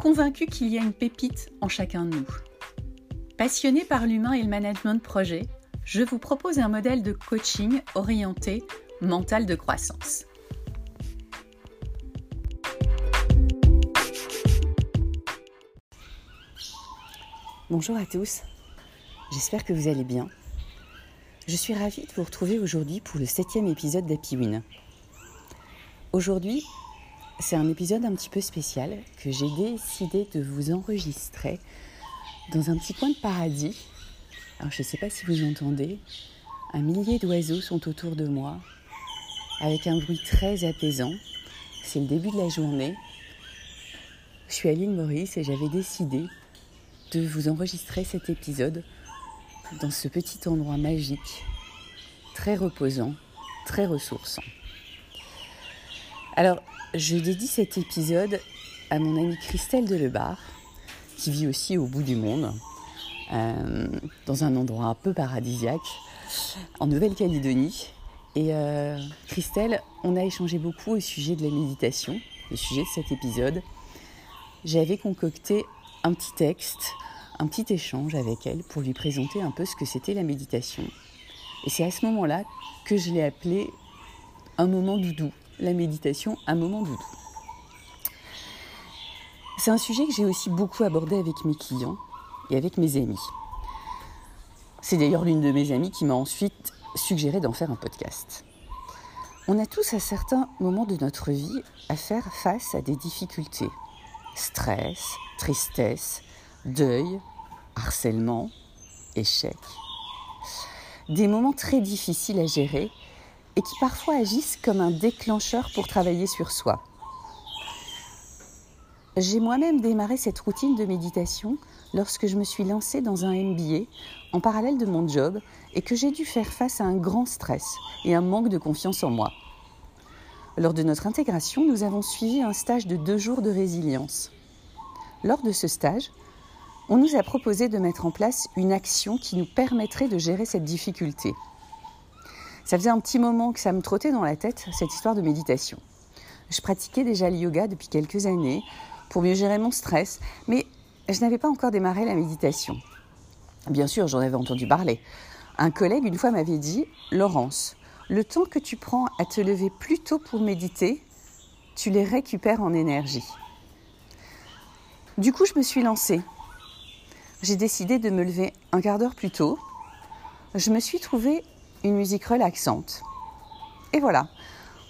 convaincu qu'il y a une pépite en chacun de nous. Passionné par l'humain et le management de projet, je vous propose un modèle de coaching orienté mental de croissance. Bonjour à tous, j'espère que vous allez bien. Je suis ravie de vous retrouver aujourd'hui pour le septième épisode d'Happy Win. Aujourd'hui, c'est un épisode un petit peu spécial que j'ai décidé de vous enregistrer dans un petit coin de paradis. Alors je ne sais pas si vous entendez, un millier d'oiseaux sont autour de moi avec un bruit très apaisant. C'est le début de la journée. Je suis l'île Maurice et j'avais décidé de vous enregistrer cet épisode dans ce petit endroit magique, très reposant, très ressourçant. Alors, je dédie cet épisode à mon amie Christelle Delebar, qui vit aussi au bout du monde, euh, dans un endroit un peu paradisiaque, en Nouvelle-Calédonie. Et euh, Christelle, on a échangé beaucoup au sujet de la méditation, le sujet de cet épisode. J'avais concocté un petit texte, un petit échange avec elle pour lui présenter un peu ce que c'était la méditation. Et c'est à ce moment-là que je l'ai appelé un moment doudou la méditation, un moment doudou. C'est un sujet que j'ai aussi beaucoup abordé avec mes clients et avec mes amis. C'est d'ailleurs l'une de mes amies qui m'a ensuite suggéré d'en faire un podcast. On a tous à certains moments de notre vie à faire face à des difficultés. Stress, tristesse, deuil, harcèlement, échec. Des moments très difficiles à gérer et qui parfois agissent comme un déclencheur pour travailler sur soi. J'ai moi-même démarré cette routine de méditation lorsque je me suis lancée dans un MBA en parallèle de mon job et que j'ai dû faire face à un grand stress et un manque de confiance en moi. Lors de notre intégration, nous avons suivi un stage de deux jours de résilience. Lors de ce stage, on nous a proposé de mettre en place une action qui nous permettrait de gérer cette difficulté. Ça faisait un petit moment que ça me trottait dans la tête, cette histoire de méditation. Je pratiquais déjà le yoga depuis quelques années pour mieux gérer mon stress, mais je n'avais pas encore démarré la méditation. Bien sûr, j'en avais entendu parler. Un collègue une fois m'avait dit Laurence, le temps que tu prends à te lever plus tôt pour méditer, tu les récupères en énergie. Du coup, je me suis lancée. J'ai décidé de me lever un quart d'heure plus tôt. Je me suis trouvée une musique relaxante. Et voilà,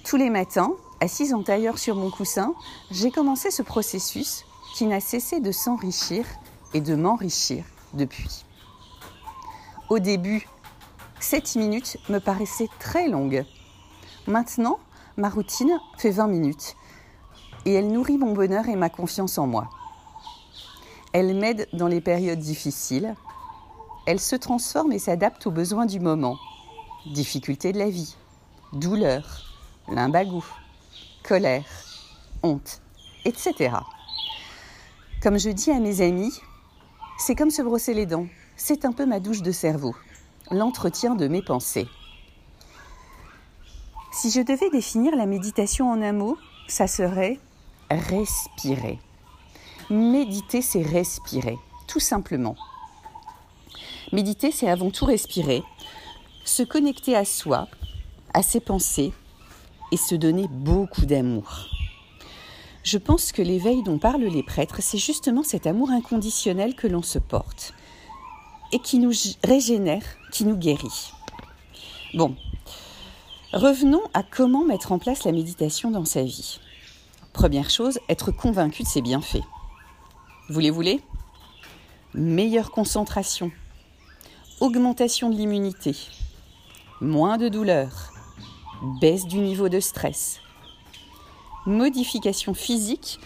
tous les matins, assise en tailleur sur mon coussin, j'ai commencé ce processus qui n'a cessé de s'enrichir et de m'enrichir depuis. Au début, 7 minutes me paraissaient très longues. Maintenant, ma routine fait 20 minutes et elle nourrit mon bonheur et ma confiance en moi. Elle m'aide dans les périodes difficiles. Elle se transforme et s'adapte aux besoins du moment difficultés de la vie, douleur, limbagou, colère, honte, etc. Comme je dis à mes amis, c'est comme se brosser les dents, c'est un peu ma douche de cerveau, l'entretien de mes pensées. Si je devais définir la méditation en un mot, ça serait respirer. Méditer, c'est respirer, tout simplement. Méditer, c'est avant tout respirer, se connecter à soi, à ses pensées et se donner beaucoup d'amour. Je pense que l'éveil dont parlent les prêtres, c'est justement cet amour inconditionnel que l'on se porte et qui nous régénère, qui nous guérit. Bon, revenons à comment mettre en place la méditation dans sa vie. Première chose, être convaincu de ses bienfaits. Vous les voulez? Meilleure concentration, augmentation de l'immunité, moins de douleur, baisse du niveau de stress, modification physique,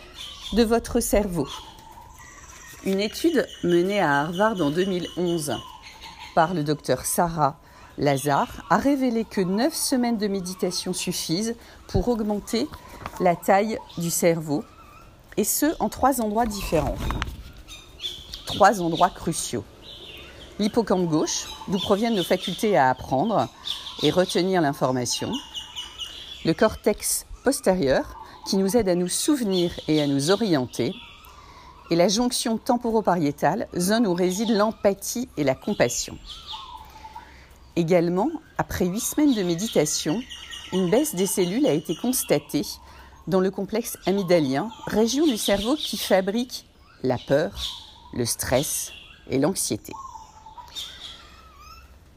de votre cerveau. Une étude menée à Harvard en 2011 par le docteur Sarah Lazare a révélé que 9 semaines de méditation suffisent pour augmenter la taille du cerveau, et ce en trois endroits différents. Trois endroits cruciaux. L'hippocampe gauche, d'où proviennent nos facultés à apprendre et retenir l'information. Le cortex postérieur, qui nous aide à nous souvenir et à nous orienter, et la jonction temporopariétale, zone où réside l'empathie et la compassion. Également, après huit semaines de méditation, une baisse des cellules a été constatée dans le complexe amygdalien, région du cerveau qui fabrique la peur, le stress et l'anxiété.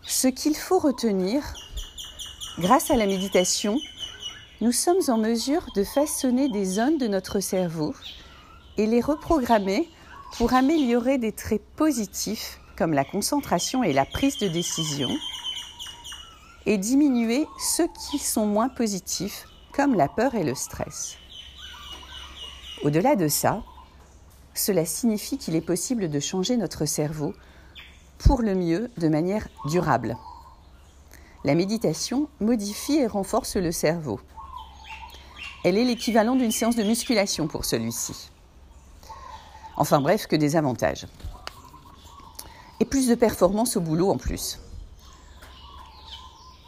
Ce qu'il faut retenir, grâce à la méditation, nous sommes en mesure de façonner des zones de notre cerveau et les reprogrammer pour améliorer des traits positifs comme la concentration et la prise de décision et diminuer ceux qui sont moins positifs comme la peur et le stress. Au-delà de ça, cela signifie qu'il est possible de changer notre cerveau pour le mieux de manière durable. La méditation modifie et renforce le cerveau. Elle est l'équivalent d'une séance de musculation pour celui-ci. Enfin bref, que des avantages. Et plus de performance au boulot en plus.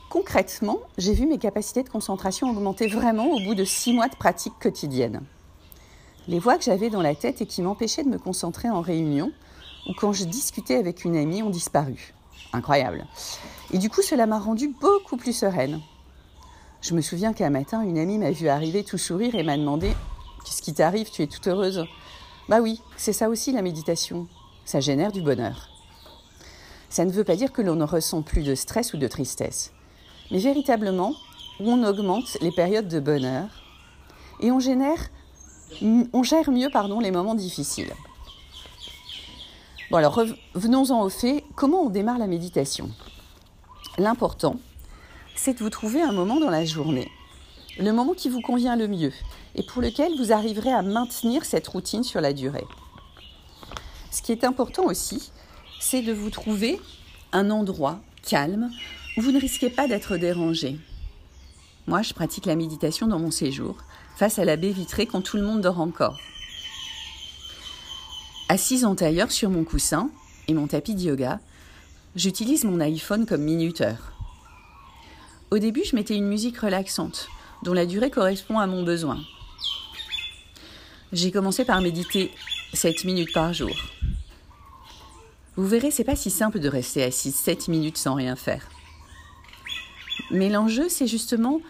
Concrètement, j'ai vu mes capacités de concentration augmenter vraiment au bout de six mois de pratique quotidienne. Les voix que j'avais dans la tête et qui m'empêchaient de me concentrer en réunion ou quand je discutais avec une amie ont disparu. Incroyable. Et du coup, cela m'a rendue beaucoup plus sereine. Je me souviens qu'un matin, une amie m'a vu arriver tout sourire et m'a demandé Qu'est-ce qui t'arrive? Tu es toute heureuse Bah oui, c'est ça aussi la méditation. Ça génère du bonheur. Ça ne veut pas dire que l'on ne ressent plus de stress ou de tristesse, mais véritablement, on augmente les périodes de bonheur et on génère, on gère mieux pardon, les moments difficiles. Bon alors revenons-en au fait, comment on démarre la méditation? L'important, c'est de vous trouver un moment dans la journée, le moment qui vous convient le mieux et pour lequel vous arriverez à maintenir cette routine sur la durée. Ce qui est important aussi, c'est de vous trouver un endroit calme où vous ne risquez pas d'être dérangé. Moi, je pratique la méditation dans mon séjour, face à la baie vitrée quand tout le monde dort encore. Assise en tailleur sur mon coussin et mon tapis de yoga, j'utilise mon iPhone comme minuteur. Au début, je mettais une musique relaxante, dont la durée correspond à mon besoin. J'ai commencé par méditer 7 minutes par jour. Vous verrez, c'est pas si simple de rester assis 7 minutes sans rien faire. Mais l'enjeu, c'est justement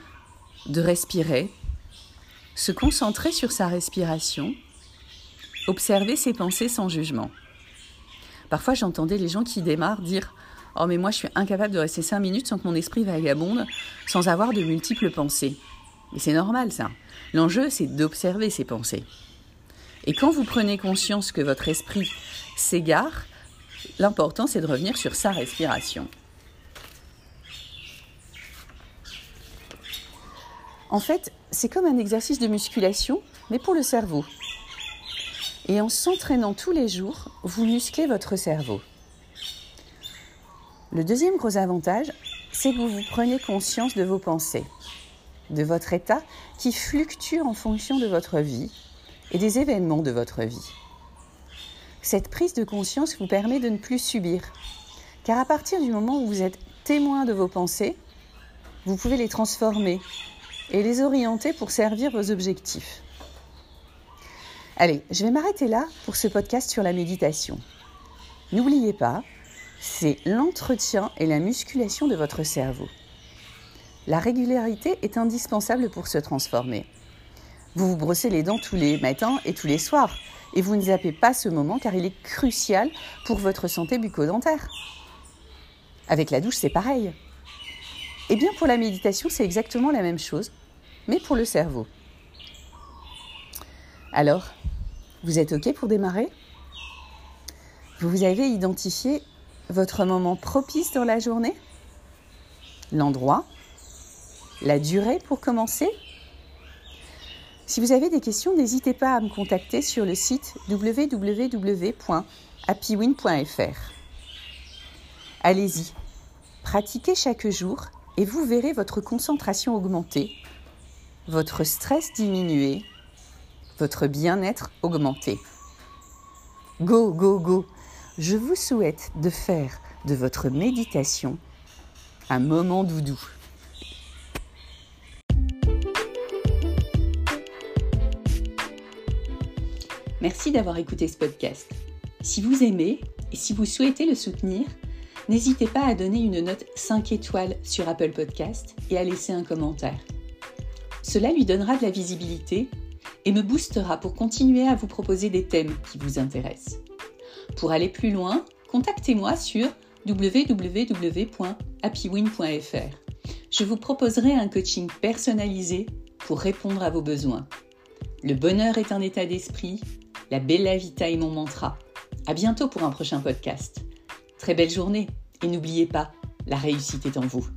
de respirer, se concentrer sur sa respiration, observer ses pensées sans jugement. Parfois, j'entendais les gens qui démarrent dire Oh, mais moi, je suis incapable de rester cinq minutes sans que mon esprit vagabonde, sans avoir de multiples pensées. Et c'est normal, ça. L'enjeu, c'est d'observer ces pensées. Et quand vous prenez conscience que votre esprit s'égare, l'important, c'est de revenir sur sa respiration. En fait, c'est comme un exercice de musculation, mais pour le cerveau. Et en s'entraînant tous les jours, vous musclez votre cerveau. Le deuxième gros avantage, c'est que vous vous prenez conscience de vos pensées, de votre état qui fluctue en fonction de votre vie et des événements de votre vie. Cette prise de conscience vous permet de ne plus subir, car à partir du moment où vous êtes témoin de vos pensées, vous pouvez les transformer et les orienter pour servir vos objectifs. Allez, je vais m'arrêter là pour ce podcast sur la méditation. N'oubliez pas, c'est l'entretien et la musculation de votre cerveau. La régularité est indispensable pour se transformer. Vous vous brossez les dents tous les matins et tous les soirs, et vous ne zappez pas ce moment car il est crucial pour votre santé bucco-dentaire. Avec la douche, c'est pareil. Eh bien, pour la méditation, c'est exactement la même chose, mais pour le cerveau. Alors, vous êtes OK pour démarrer? Vous avez identifié votre moment propice dans la journée? L'endroit? La durée pour commencer? Si vous avez des questions, n'hésitez pas à me contacter sur le site www.happywin.fr. Allez-y, pratiquez chaque jour et vous verrez votre concentration augmenter, votre stress diminuer, votre bien-être augmenter. Go, go, go Je vous souhaite de faire de votre méditation un moment doudou. Merci d'avoir écouté ce podcast. Si vous aimez et si vous souhaitez le soutenir, n'hésitez pas à donner une note 5 étoiles sur Apple Podcast et à laisser un commentaire. Cela lui donnera de la visibilité et me boostera pour continuer à vous proposer des thèmes qui vous intéressent. Pour aller plus loin, contactez-moi sur www.happywin.fr. Je vous proposerai un coaching personnalisé pour répondre à vos besoins. Le bonheur est un état d'esprit, la bella vita est mon mantra. À bientôt pour un prochain podcast. Très belle journée et n'oubliez pas, la réussite est en vous.